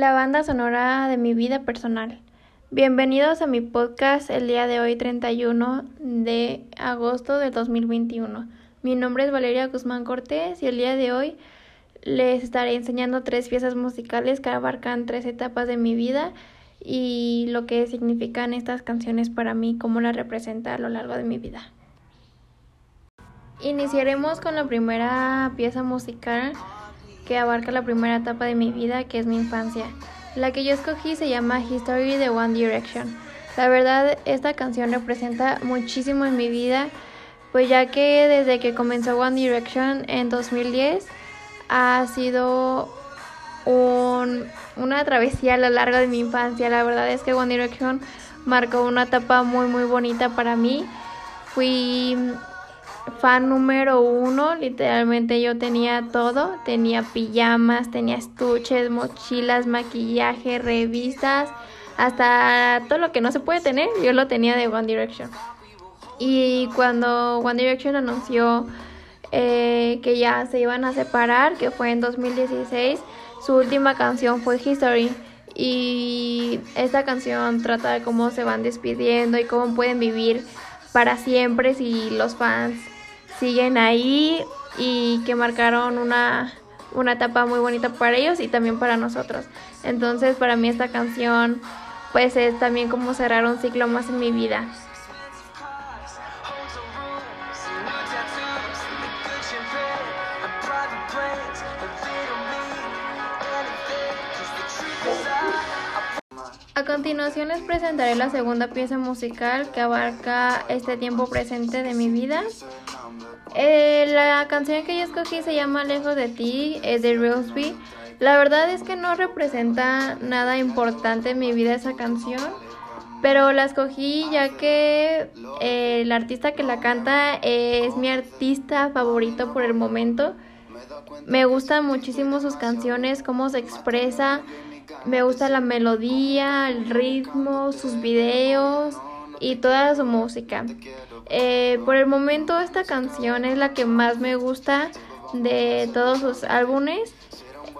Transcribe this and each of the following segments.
la banda sonora de mi vida personal. Bienvenidos a mi podcast el día de hoy 31 de agosto de 2021. Mi nombre es Valeria Guzmán Cortés y el día de hoy les estaré enseñando tres piezas musicales que abarcan tres etapas de mi vida y lo que significan estas canciones para mí, cómo las representa a lo largo de mi vida. Iniciaremos con la primera pieza musical que abarca la primera etapa de mi vida, que es mi infancia. La que yo escogí se llama History de One Direction. La verdad, esta canción representa muchísimo en mi vida, pues ya que desde que comenzó One Direction en 2010 ha sido un, una travesía a lo largo de mi infancia. La verdad es que One Direction marcó una etapa muy muy bonita para mí. Fui fan número uno, literalmente yo tenía todo, tenía pijamas, tenía estuches, mochilas, maquillaje, revistas, hasta todo lo que no se puede tener, yo lo tenía de One Direction. Y cuando One Direction anunció eh, que ya se iban a separar, que fue en 2016, su última canción fue History. Y esta canción trata de cómo se van despidiendo y cómo pueden vivir para siempre si los fans siguen ahí y que marcaron una, una etapa muy bonita para ellos y también para nosotros. Entonces para mí esta canción pues es también como cerrar un ciclo más en mi vida. A continuación les presentaré la segunda pieza musical que abarca este tiempo presente de mi vida. Eh, la canción que yo escogí se llama Lejos de ti, es de Roseby. La verdad es que no representa nada importante en mi vida esa canción, pero la escogí ya que eh, el artista que la canta es mi artista favorito por el momento. Me gustan muchísimo sus canciones, cómo se expresa, me gusta la melodía, el ritmo, sus videos y toda su música. Eh, por el momento esta canción es la que más me gusta de todos sus álbumes.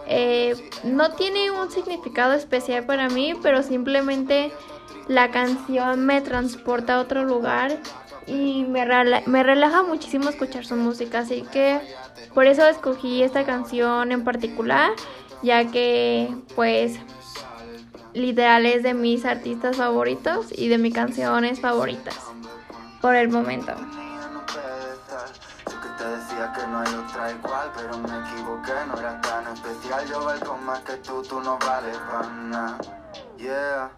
Eh, no tiene un significado especial para mí, pero simplemente la canción me transporta a otro lugar y me, me relaja muchísimo escuchar su música. Así que por eso escogí esta canción en particular, ya que pues literal es de mis artistas favoritos y de mis canciones favoritas por el momento. Decía que no hay otra igual, pero me equivoqué, no era tan especial. Yo valgo más que tú, tú no vales para nada. Yeah,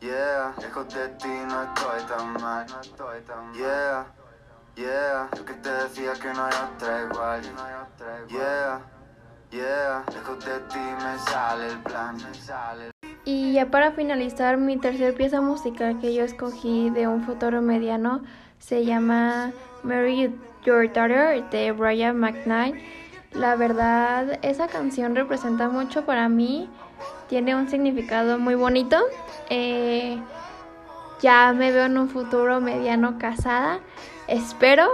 yeah, lejos de ti no estoy tan mal, no estoy tan mal. Yeah, yeah, yo que te decía que no hay otra igual. Yeah, yeah, lejos de ti me sale el plan, me sale el y ya para finalizar, mi tercera pieza musical que yo escogí de un futuro mediano se llama Mary Your Daughter de Brian McKnight. La verdad, esa canción representa mucho para mí, tiene un significado muy bonito. Eh, ya me veo en un futuro mediano casada, espero.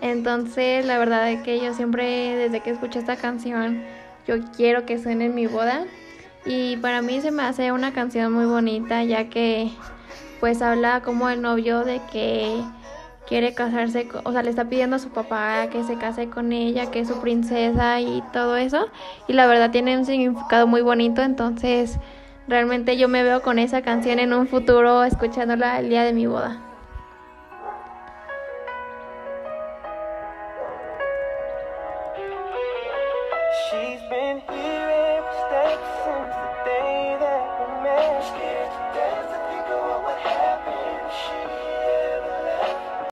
Entonces, la verdad es que yo siempre, desde que escuché esta canción, yo quiero que suene en mi boda. Y para mí se me hace una canción muy bonita ya que pues habla como el novio de que quiere casarse, o sea, le está pidiendo a su papá que se case con ella, que es su princesa y todo eso. Y la verdad tiene un significado muy bonito, entonces realmente yo me veo con esa canción en un futuro escuchándola el día de mi boda. She's